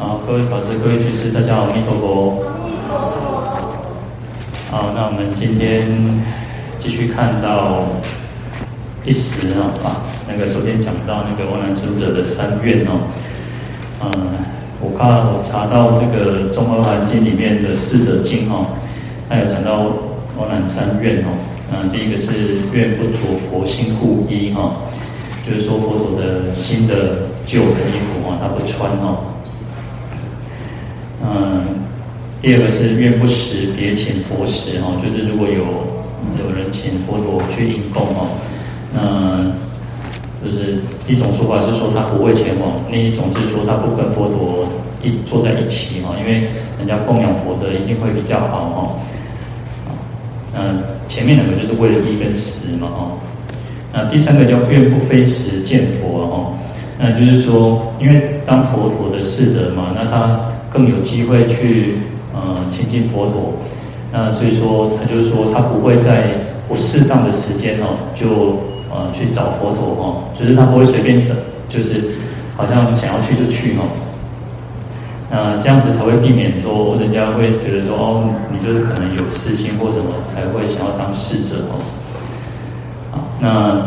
好，各位法师、各位居士，大家好，阿弥陀佛。好，那我们今天继续看到一时啊，啊，那个昨天讲到那个阿难尊者的三愿哦，嗯，我看我查到这个《中阿含经》里面的四者经哦，它有讲到阿难三愿哦，嗯，第一个是愿不着佛新护衣哈，就是说佛陀的新的旧的衣服啊，他不穿哦。嗯，第二个是愿不食别请佛食哦，就是如果有有人请佛陀去应供哦，那就是一种说法是说他不会前往，另一种是说他不跟佛陀一坐在一起哦，因为人家供养佛的一定会比较好哦。嗯，前面两个就是为了衣跟食嘛哦，那第三个叫愿不非时见佛哦，那就是说因为当佛陀的侍者嘛，那他。更有机会去呃亲近佛陀，那所以说他就是说他不会在不适当的时间哦，就呃去找佛陀哦，就是他不会随便走，就是好像想要去就去哦，那这样子才会避免说人家会觉得说哦，你就是可能有私心或什么才会想要当侍者哦。那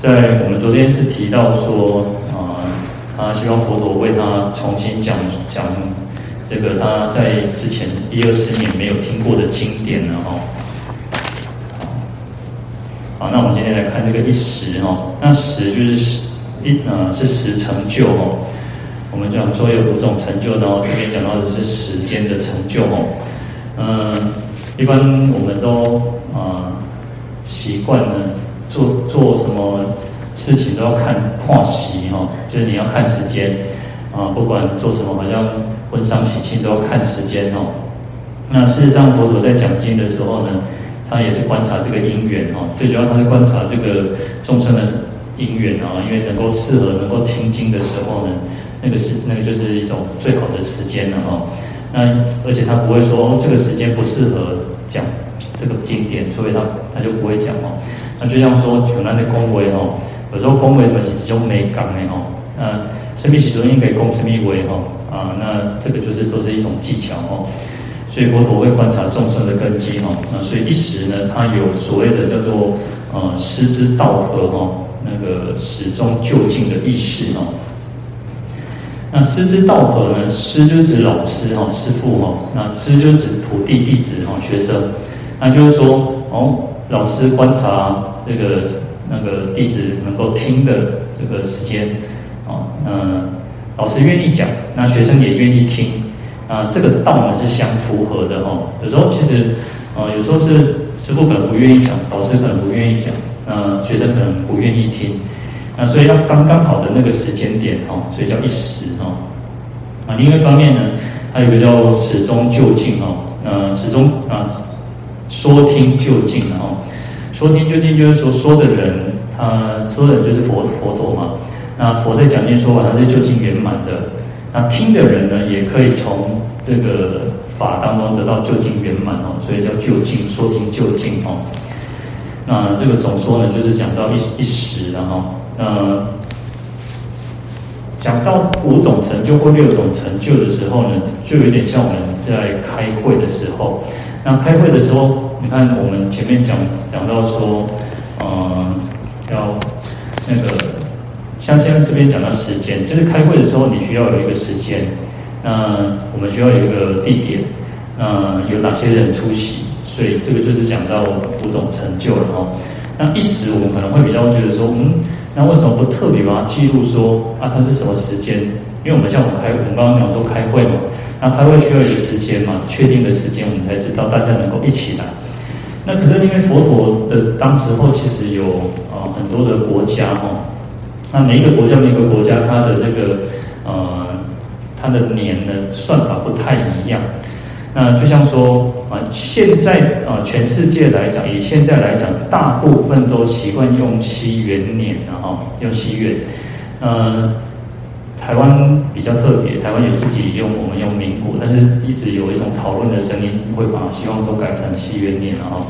在我们昨天是提到说，他希望佛陀为他重新讲讲。这个他在之前一二十年没有听过的经典了哈。好，那我们今天来看这个一时哈。那时就是时一呃是时成就哦。我们讲说有五种成就，然后这边讲到的是时间的成就哦。嗯，一般我们都啊习惯呢做做什么事情都要看看时哈，就是你要看时间啊，不管做什么好像。婚丧喜庆都要看时间哦。那事实上，佛陀在讲经的时候呢，他也是观察这个因缘哦。最主要，他是观察这个众生的因缘啊，因为能够适合能够听经的时候呢，那个是那个就是一种最好的时间了哦。那而且他不会说，这个时间不适合讲这个经典，所以他他就不会讲哦。那就像说，有那的恭维哦，有时候恭维的是这种美感的哦。那什么时候应该恭什么维哦？啊，那这个就是都是一种技巧哦，所以佛陀会观察众生的根基哈，那所以一时呢，他有所谓的叫做呃师之道合哈，那个始终就近的意识哦。那师之道合呢，师就指老师哈，师父哈，那之就指徒弟弟子哈，学生，那就是说哦，老师观察这个那个弟子能够听的这个时间啊，那。老师愿意讲，那学生也愿意听，啊、这个道呢是相符合的哦。有时候其实，呃，有时候是师傅可能不愿意讲，老师可能不愿意讲，那，学生可能不愿意听，那、所以要刚刚好的那个时间点哦，所以叫一时哦。啊，另外一方面呢，还有一个叫始终就近哦，那，始终啊，说听就近哦，说听就近就是说说的人，他说的人就是佛佛陀嘛。那佛在讲经说法，他是究竟圆满的。那听的人呢，也可以从这个法当中得到究竟圆满哦，所以叫究竟说听究竟哦。那这个总说呢，就是讲到一一时的哈。那讲到五种成就或六种成就的时候呢，就有点像我们在开会的时候。那开会的时候，你看我们前面讲讲到说，嗯，要那个。像现在这边讲到时间，就是开会的时候，你需要有一个时间。那我们需要有一个地点，那有哪些人出席？所以这个就是讲到五种成就了哈。那一时我们可能会比较觉得说，嗯，那为什么不特别把它记录说啊？它是什么时间？因为我们像我们开，我们刚刚讲说开会嘛，那开会需要一个时间嘛，确定的时间，我们才知道大家能够一起来。那可是因为佛陀的当时候其实有啊很多的国家哈。那每一个国家，每一个国家，它的那个呃，它的年呢算法不太一样。那就像说啊，现在啊，全世界来讲，以现在来讲，大部分都习惯用西元年哈，用西元。呃，台湾比较特别，台湾有自己用，我们用民国，但是一直有一种讨论的声音，会把希望都改成西元年了哈。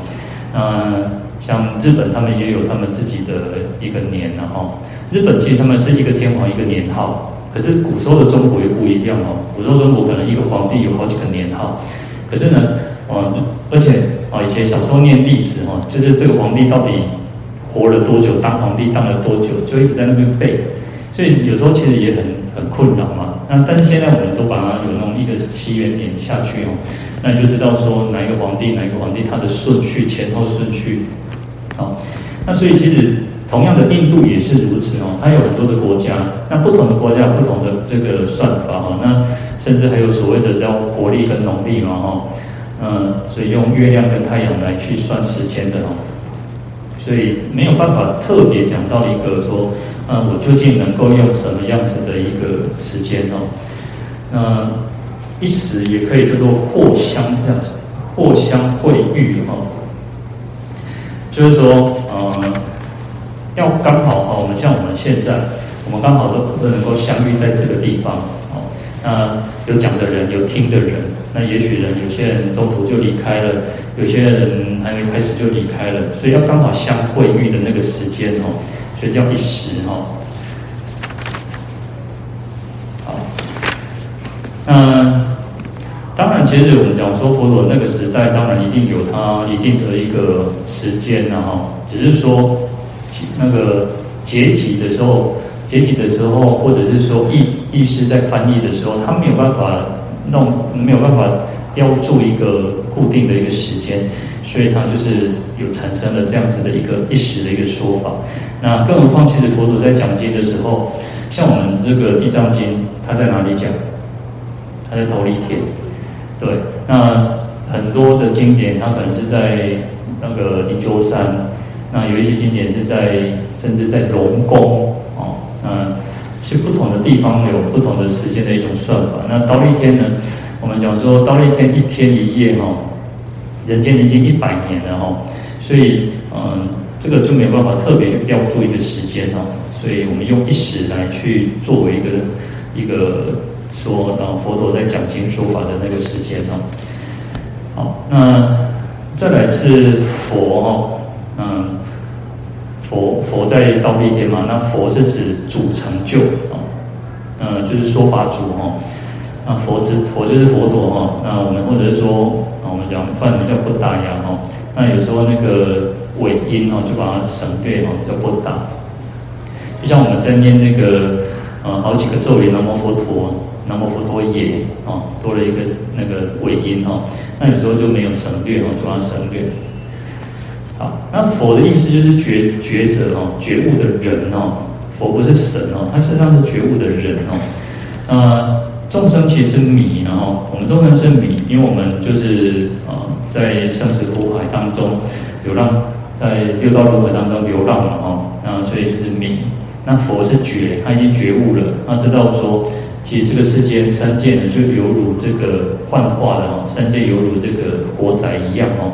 呃，像日本，他们也有他们自己的一个年了哈。日本其实他们是一个天皇一个年号，可是古时候的中国又不一样哦，古时候中国可能一个皇帝有好几个年号，可是呢，哦，而且啊，以前小时候念历史哈，就是这个皇帝到底活了多久，当皇帝当了多久，就一直在那边背，所以有时候其实也很很困扰嘛。那但是现在我们都把它有那种一个起源点下去哦，那你就知道说哪一个皇帝哪一个皇帝他的顺序前后顺序，好，那所以其实。同样的，印度也是如此哦，它有很多的国家，那不同的国家不同的这个算法哈，那甚至还有所谓的叫国历跟农历嘛哈，嗯，所以用月亮跟太阳来去算时间的哦，所以没有办法特别讲到一个说，那，我究竟能够用什么样子的一个时间哦，那一时也可以叫做或相这样子，或相会遇哈，就是说，呃。要刚好哈，我们像我们现在，我们刚好都都能够相遇在这个地方哦。那有讲的人，有听的人，那也许人有些人中途就离开了，有些人还没开始就离开了，所以要刚好相会遇的那个时间哦，所以叫一时哈。好，那当然，其实我们讲说佛陀那个时代，当然一定有他一定的一个时间呐哈，只是说。那个结集的时候，结集的时候，或者是说意意思在翻译的时候，他没有办法弄，没有办法标注一个固定的一个时间，所以他就是有产生了这样子的一个一时的一个说法。那更何况，其实佛祖在讲经的时候，像我们这个地藏经，他在哪里讲？他在忉利天。对，那很多的经典，他可能是在那个灵鷲山。那有一些经典是在，甚至在龙宫哦，嗯，是不同的地方有不同的时间的一种算法。那忉利天呢，我们讲说忉利天一天一夜哈，人间已经一百年了哈，所以嗯，这个就没有办法特别去标注一个时间哈，所以我们用一时来去作为一个一个说，然后佛陀在讲经说法的那个时间哈。好，那再来是佛哈。嗯，佛佛在忉利天嘛，那佛是指主成就啊，嗯，就是说法主哈。那佛之佛就是佛陀哈。那我们或者是说我们讲梵文叫布达雅哈。那有时候那个尾音哦，就把它省略哦，叫布达。就像我们在念那个呃好几个咒语，南无佛陀，南无佛陀耶哦，多了一个那个尾音哦。那有时候就没有省略哦，就把它省略。好，那佛的意思就是觉觉者哦，觉悟的人哦。佛不是神哦，他实际上是觉悟的人哦。呃，众生其实是迷，然后我们众生是迷，因为我们就是呃在生死苦海当中流浪，在六道轮回当中流浪嘛哦，那所以就是迷。那佛是觉，他已经觉悟了，他知道说，其实这个世间三界呢，就犹如这个幻化的哦，三界犹如这个活宅一样哦。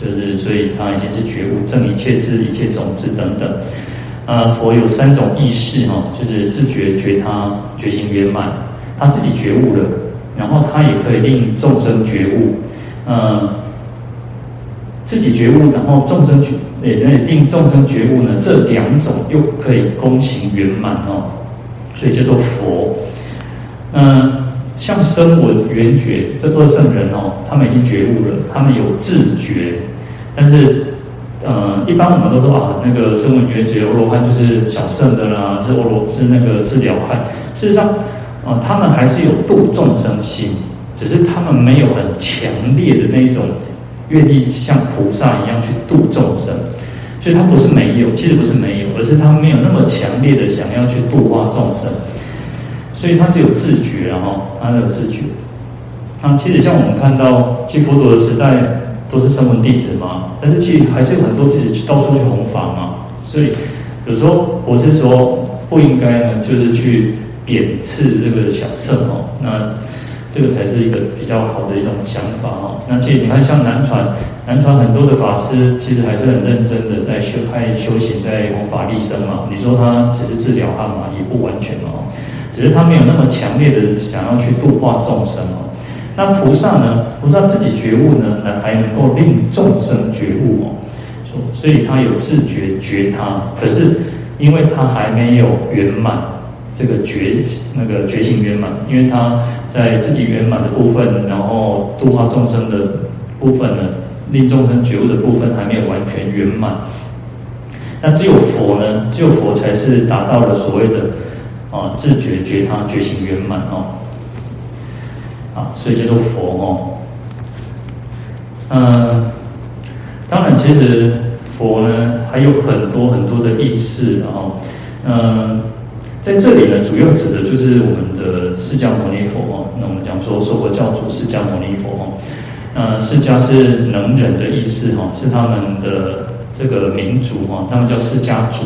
就是，所以他已经是觉悟，证一切智、一切种子等等。啊，佛有三种意识哈，就是自觉、觉他、觉行圆满。他自己觉悟了，然后他也可以令众生觉悟。嗯，自己觉悟，然后众生觉，也令众生觉悟呢，这两种又可以功行圆满哦。所以叫做佛。嗯。像声闻缘觉这二圣人哦，他们已经觉悟了，他们有自觉。但是，呃，一般我们都说啊，那个声闻缘觉阿罗汉就是小圣的啦，是阿罗是那个治疗汉。事实上，啊、他们还是有度众生心，只是他们没有很强烈的那种愿意像菩萨一样去度众生。所以，他不是没有，其实不是没有，而是他没有那么强烈的想要去度化众生。所以他只有自觉，然后他有自觉。啊，其实像我们看到，其佛陀的时代都是声闻弟子嘛，但是其实还是有很多弟子去到处去弘法嘛。所以有时候我是说，不应该呢，就是去贬斥这个小乘哦。那这个才是一个比较好的一种想法哦。那其实你看，像南传，南传很多的法师，其实还是很认真的在修开修行，在弘法利生嘛。你说他只是治疗他嘛，也不完全嘛。只是他没有那么强烈的想要去度化众生哦。那菩萨呢？菩萨自己觉悟呢，那还能够令众生觉悟哦。所以他有自觉觉他，可是因为他还没有圆满，这个觉那个觉醒圆满，因为他在自己圆满的部分，然后度化众生的部分呢，令众生觉悟的部分还没有完全圆满。那只有佛呢，只有佛才是达到了所谓的啊自觉觉他觉醒圆满哦，啊，所以叫做佛哦。嗯，当然，其实佛呢还有很多很多的意思哦。嗯，在这里呢，主要指的就是我们的释迦牟尼佛哦。那我们讲说，说佛教主释迦牟尼佛哦。那释迦是能忍的意思哈，是他们的这个民族哈，他们叫释迦族。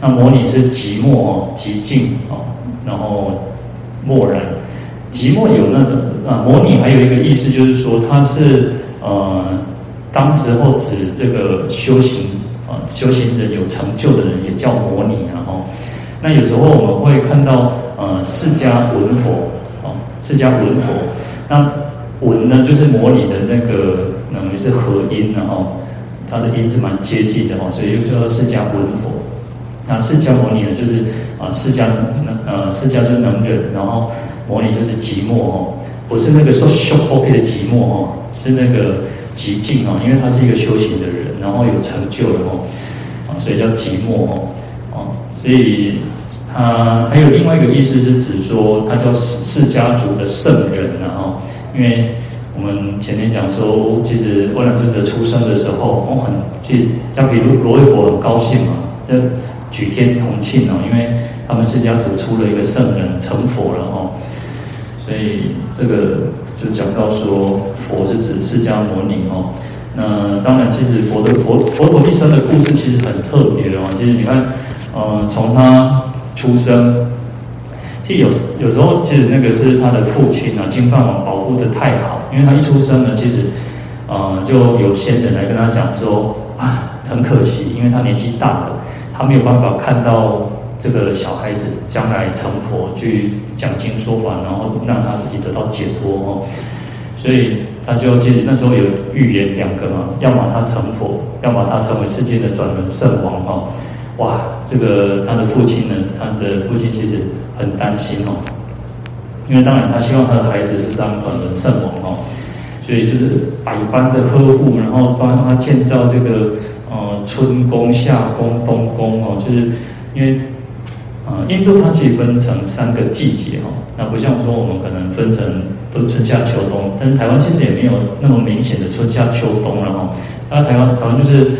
那牟尼是寂寞哦，寂静哦，然后默然。寂寞有那种啊，牟尼还有一个意思就是说，他是。呃，当时候指这个修行啊，修行人有成就的人也叫牟尼啊。那有时候我们会看到呃，释迦文佛哦，释迦文佛，那文呢就是模拟的那个等于是合音然后它的音是蛮接近的哦，所以又叫释迦文佛。那释迦牟尼呢，就是啊，释迦能呃，释迦就是能忍，然后牟尼就是寂寞哦，不是那个说修 OK 的寂寞哦。是那个寂静哦，因为他是一个修行的人，然后有成就了哦，啊，所以叫寂寞哦，所以他还有另外一个意思是指说他叫释迦族的圣人然后，因为我们前面讲说，其实阿难尊者出生的时候，我很其实像比如罗卫国很高兴嘛，就举天同庆哦，因为他们释迦族出了一个圣人成佛了哦，所以这个。就讲到说，佛是指释迦牟尼哦。那当然，其实佛的佛佛陀一生的故事其实很特别的哦。其实你看，呃，从他出生，其实有有时候其实那个是他的父亲啊，金饭王保护的太好，因为他一出生呢，其实呃就有仙人来跟他讲说啊，很可惜，因为他年纪大了，他没有办法看到。这个小孩子将来成佛，去讲经说法，然后让他自己得到解脱哦。所以他就其实那时候有预言两个嘛，要么他成佛，要么他成为世界的转轮圣王哦。哇，这个他的父亲呢，他的父亲其实很担心哦，因为当然他希望他的孩子是当转轮圣王哦，所以就是百般的呵护，然后帮他建造这个呃春宫、夏宫、冬宫哦，就是因为。啊，印度它其实分成三个季节哈，那不像说我们可能分成都春夏秋冬，但是台湾其实也没有那么明显的春夏秋冬了哈。那台湾台湾就是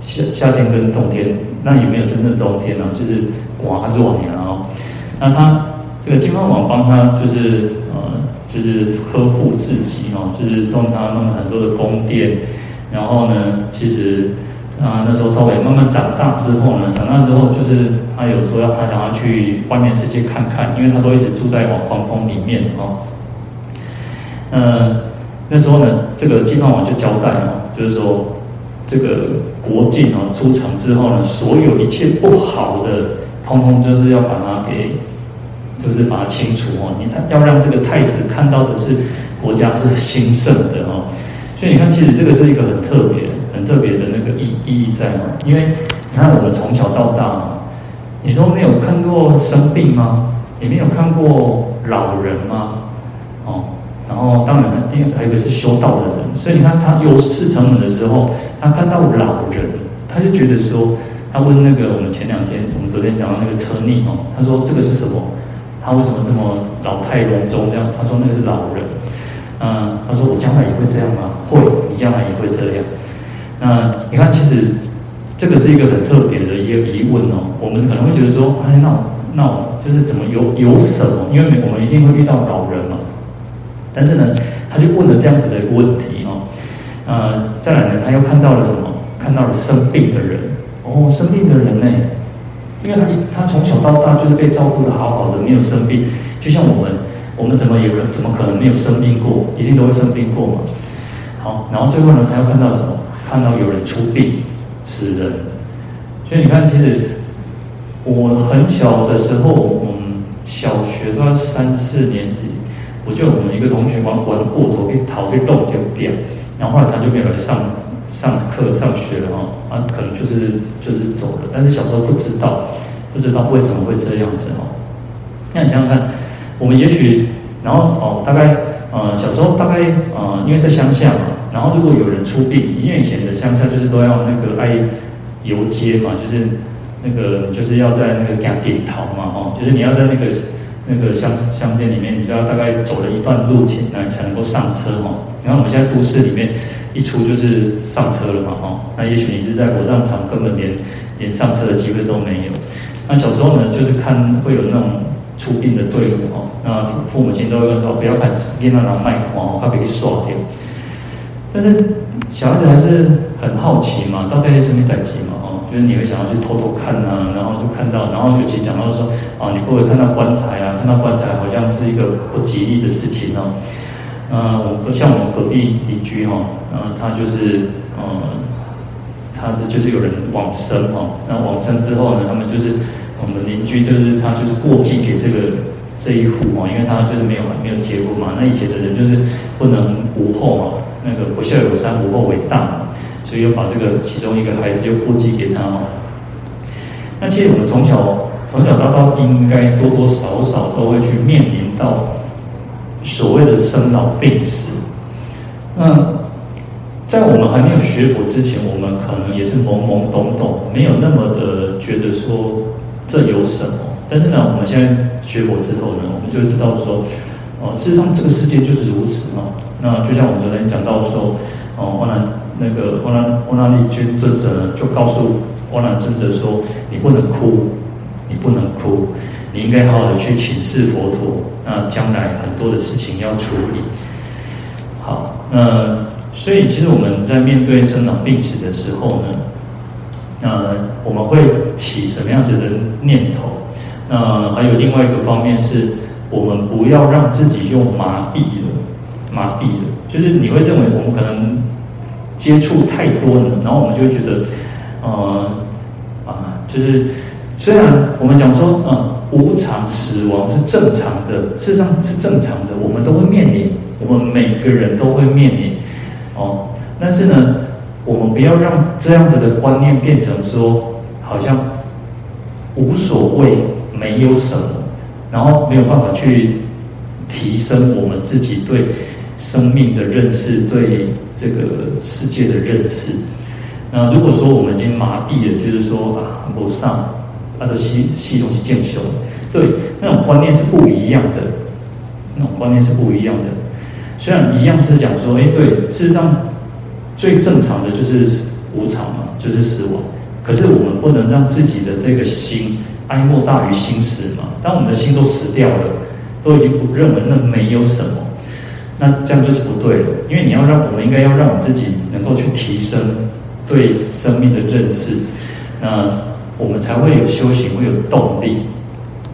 夏夏天跟冬天，那也没有真正冬天啊，就是寡弱年啊。那他这个金饭王帮他就是呃就是呵护自己哦，就是让他弄了很多的宫殿，然后呢，其实。啊，那时候稍微慢慢长大之后呢，长大之后就是他有说要他想要去外面世界看看，因为他都一直住在皇皇宫里面哦。嗯，那时候呢，这个金饭王就交代哦，就是说这个国境哦出城之后呢，所有一切不好的，通通就是要把它给，就是把它清除哦。你看，要让这个太子看到的是国家是兴盛的哦。所以你看，其实这个是一个很特别。很特别的那个意意义在嘛？因为你看我们从小到大，你说没有看过生病吗？也没有看过老人吗？哦，然后当然，第二还有一个是修道的人，所以你看他有事成门的时候，他看到老人，他就觉得说，他问那个我们前两天，我们昨天讲到那个车逆哦，他说这个是什么？他为什么这么老态龙钟这样？他说那个是老人。嗯，他说我将来也会这样吗？会，你将来也会这样。那你看，其实这个是一个很特别的一个疑问哦。我们可能会觉得说，哎，那那就是怎么有有什么？因为我们一定会遇到老人嘛。但是呢，他就问了这样子的一个问题。呃，再来呢，他又看到了什么？看到了生病的人哦，生病的人呢，因为他他从小到大就是被照顾的好好的，没有生病。就像我们，我们怎么有人怎么可能没有生病过？一定都会生病过嘛。好，然后最后呢，他又看到什么？看到有人出殡死人，所以你看，其实我很小的时候，嗯，小学到三四年级，我就我们一个同学玩玩过头，被逃被漏掉掉，然后后来他就没有来上上课上学了哈，啊，可能就是就是走了，但是小时候不知道，不知道为什么会这样子哦。那你想想看，我们也许，然后哦，大概呃小时候大概呃，因为在乡下嘛，然后如果有人出殡，因为以前的乡下就是都要那个爱游街嘛，就是那个就是要在那个给点头嘛，哦，就是你要在那个那个乡乡间里面，你就要大概走了一段路前，来才能够上车哦。然后我们现在都市里面。一出就是上车了嘛，哈，那也许你是在火葬场，根本连连上车的机会都没有。那小时候呢，就是看会有那种出殡的队伍，哈，那父父母亲都会说不要看，别让他卖狂，怕被刷掉。但是小孩子还是很好奇嘛，到底是什么等级嘛，就是你会想要去偷偷看啊，然后就看到，然后尤其讲到说，啊，你不会看到棺材啊，看到棺材好像是一个不吉利的事情哦。呃，我像我们隔壁邻居哈，呃，他就是呃，他的就是有人往生哈，那往生之后呢，他们就是我们邻居就是他就是过继给这个这一户哈，因为他就是没有没有结婚嘛，那以前的人就是不能无后嘛，那个不孝有三，无后为大嘛，所以又把这个其中一个孩子又过继给他哦。那其实我们从小从小到大应该多多少少都会去面临到。所谓的生老病死，那在我们还没有学佛之前，我们可能也是懵懵懂懂，没有那么的觉得说这有什么。但是呢，我们现在学佛之后呢，我们就知道说，哦，事实上这个世界就是如此嘛。那就像我们昨天讲到说，哦，阿难那个阿难阿难利君尊者，就告诉阿难尊者说，你不能哭，你不能哭。你应该好好的去请示佛陀，那将来很多的事情要处理。好，那所以其实我们在面对生老病死的时候呢，那我们会起什么样子的念头？那还有另外一个方面是，我们不要让自己又麻痹了，麻痹了，就是你会认为我们可能接触太多了，然后我们就会觉得，呃，啊，就是虽然我们讲说，嗯。无常死亡是正常的，事实上是正常的，我们都会面临，我们每个人都会面临，哦，但是呢，我们不要让这样子的观念变成说，好像无所谓，没有什么，然后没有办法去提升我们自己对生命的认识，对这个世界的认识。那如果说我们已经麻痹了，就是说啊，不上。它的系系统是建修，对，那种观念是不一样的，那种观念是不一样的。虽然一样是讲说，哎，对，事实上最正常的就是无常嘛，就是死亡。可是我们不能让自己的这个心哀莫大于心死嘛。当我们的心都死掉了，都已经不认为那没有什么，那这样就是不对了。因为你要让我们应该要让我们自己能够去提升对生命的认识，那。我们才会有修行，会有动力，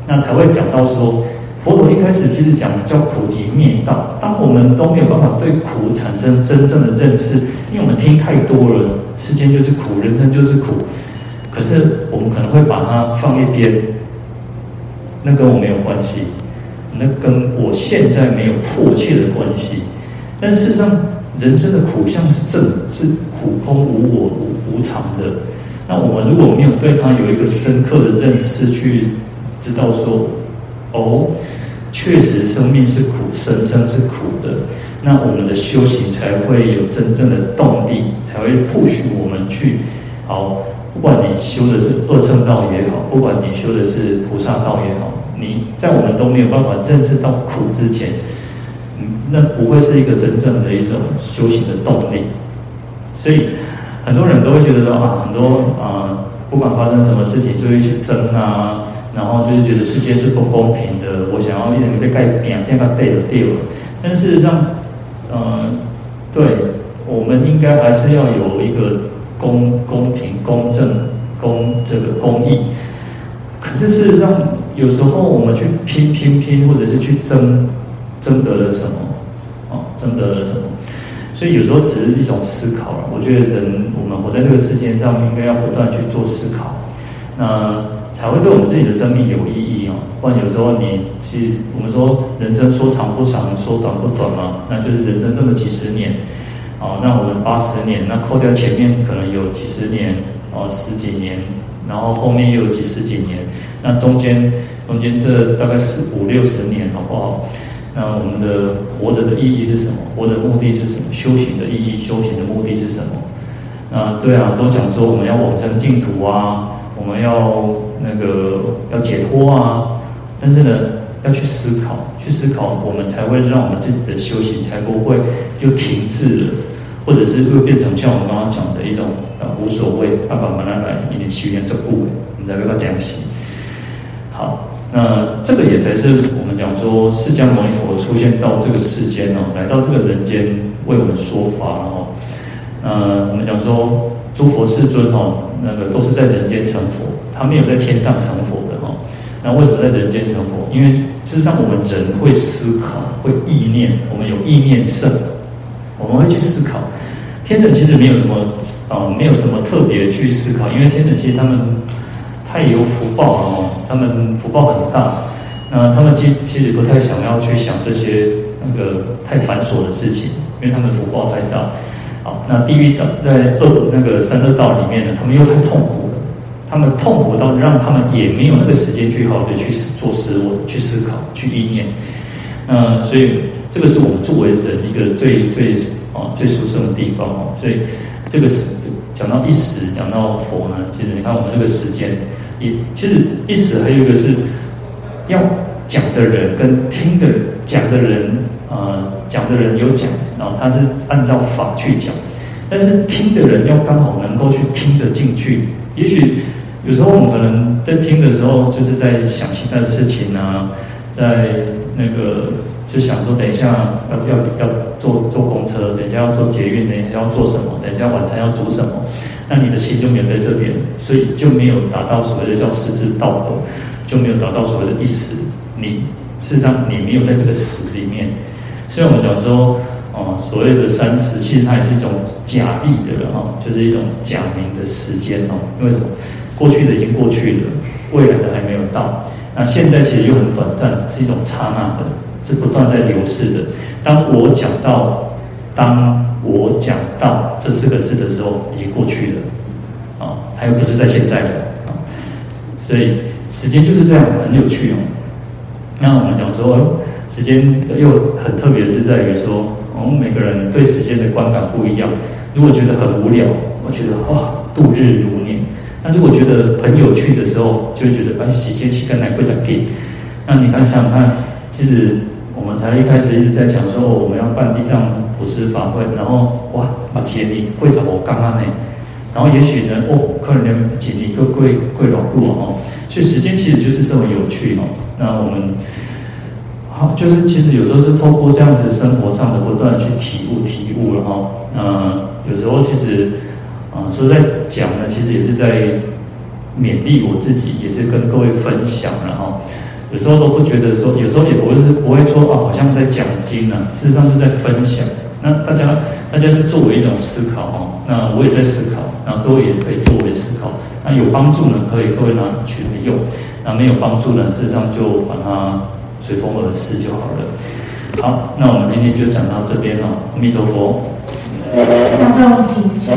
那才会讲到说，佛陀一开始其实讲的叫苦集灭道。当我们都没有办法对苦产生真正的认识，因为我们听太多了，世间就是苦，人生就是苦。可是我们可能会把它放一边，那跟我没有关系，那跟我现在没有迫切的关系。但事实上，人生的苦相是正，是苦空无我无无常的。那我们如果没有对他有一个深刻的认识，去知道说，哦，确实生命是苦，生生是苦的，那我们的修行才会有真正的动力，才会 push 我们去，好，不管你修的是二乘道也好，不管你修的是菩萨道也好，你在我们都没有办法认识到苦之前，嗯，那不会是一个真正的一种修行的动力，所以。很多人都会觉得说啊，很多啊、不管发生什么事情，就会去争啊，然后就是觉得世界是不公平的。我想要一点被改变，变个对的对了。但事实上，嗯、呃，对，我们应该还是要有一个公公平、公正、公这个公义。可是事实上，有时候我们去拼拼拼，或者是去争，争得了什么？哦，争得了什么？所以有时候只是一种思考了。我觉得人，我们活在这个世界上，应该要不断去做思考，那才会对我们自己的生命有意义哦。不然有时候你其实我们说人生说长不长，说短不短嘛，那就是人生这么几十年，哦，那我们八十年，那扣掉前面可能有几十年，哦，十几年，然后后面又有几十几年，那中间中间这大概四五六十年，好不好？那我们的活着的意义是什么？活着的目的是什么？修行的意义、修行的目的是什么？啊，对啊，都讲说我们要往生净土啊，我们要那个要解脱啊，但是呢，要去思考，去思考，我们才会让我们自己的修行才不会就停滞了，或者是会变成像我们刚刚讲的一种啊无所谓，爸爸妈妈来一点修行这部分，我们再给他讲起。好，那这个也才是我们讲说释迦牟尼佛出现到这个世间哦，来到这个人间为我们说法哦。呃，我们讲说诸佛世尊哦，那个都是在人间成佛，他没有在天上成佛的哈。那为什么在人间成佛？因为事实上我们人会思考，会意念，我们有意念圣，我们会去思考。天人其实没有什么啊，没有什么特别去思考，因为天人其实他们。太有福报了哦，他们福报很大，那他们其其实不太想要去想这些那个太繁琐的事情，因为他们福报太大。好，那地狱道在恶那个三恶道里面呢，他们又太痛苦了，他们痛苦到让他们也没有那个时间去好的去做思维、去思考、去意念。那所以这个是我们作为人一个最最啊最殊胜的地方哦。所以这个是讲到一时，讲到佛呢，其实你看我们这个时间。一其实意思还有一个是要讲的人跟听的讲的人，呃，讲的人有讲，然后他是按照法去讲，但是听的人要刚好能够去听得进去。也许有时候我们可能在听的时候，就是在想其他的事情啊，在那个就想说，等一下要要要坐坐公车，等一下要坐捷运，等一下要做什么，等一下晚餐要煮什么。那你的心就没有在这边，所以就没有达到所谓的叫十字道合，就没有达到所谓的一时。你事实上你没有在这个时里面。所以我们讲说，哦，所谓的三时，其实它也是一种假立的哈，就是一种假名的时间哦。因为什么？过去的已经过去了，未来的还没有到。那现在其实又很短暂，是一种刹那的，是不断在流逝的。当我讲到，当。我讲到这四个字的时候，已经过去了，啊，它又不是在现在的，啊，所以时间就是这样，很有趣哦。那我们讲说，时间又很特别的是在于说，我们每个人对时间的观感不一样。如果觉得很无聊，我觉得哇，度日如年；那如果觉得很有趣的时候，就会觉得哎，时间是跟来会讲给。那你看想想看，其实我们才一开始一直在讲说，我们要办地藏。不是法会，然后哇，把钱你会找我刚刚呢，然后也许呢，哦，客人的钱你都贵贵老贵哦，所以时间其实就是这么有趣哦。那我们好，就是其实有时候是透过这样子生活上的不断去体悟体悟了哈。嗯，有时候其实啊，说在讲呢，其实也是在勉励我自己，也是跟各位分享了哈。有时候都不觉得说，有时候也不会是不会说啊，好像在讲经呢，事实上是在分享。那大家，大家是作为一种思考哦。那我也在思考，然后各位也可以作为思考。那有帮助呢，可以各位拿去用；那没有帮助呢，事实上就把它随风而逝就好了。好，那我们今天就讲到这边了。阿弥陀佛。那就请起。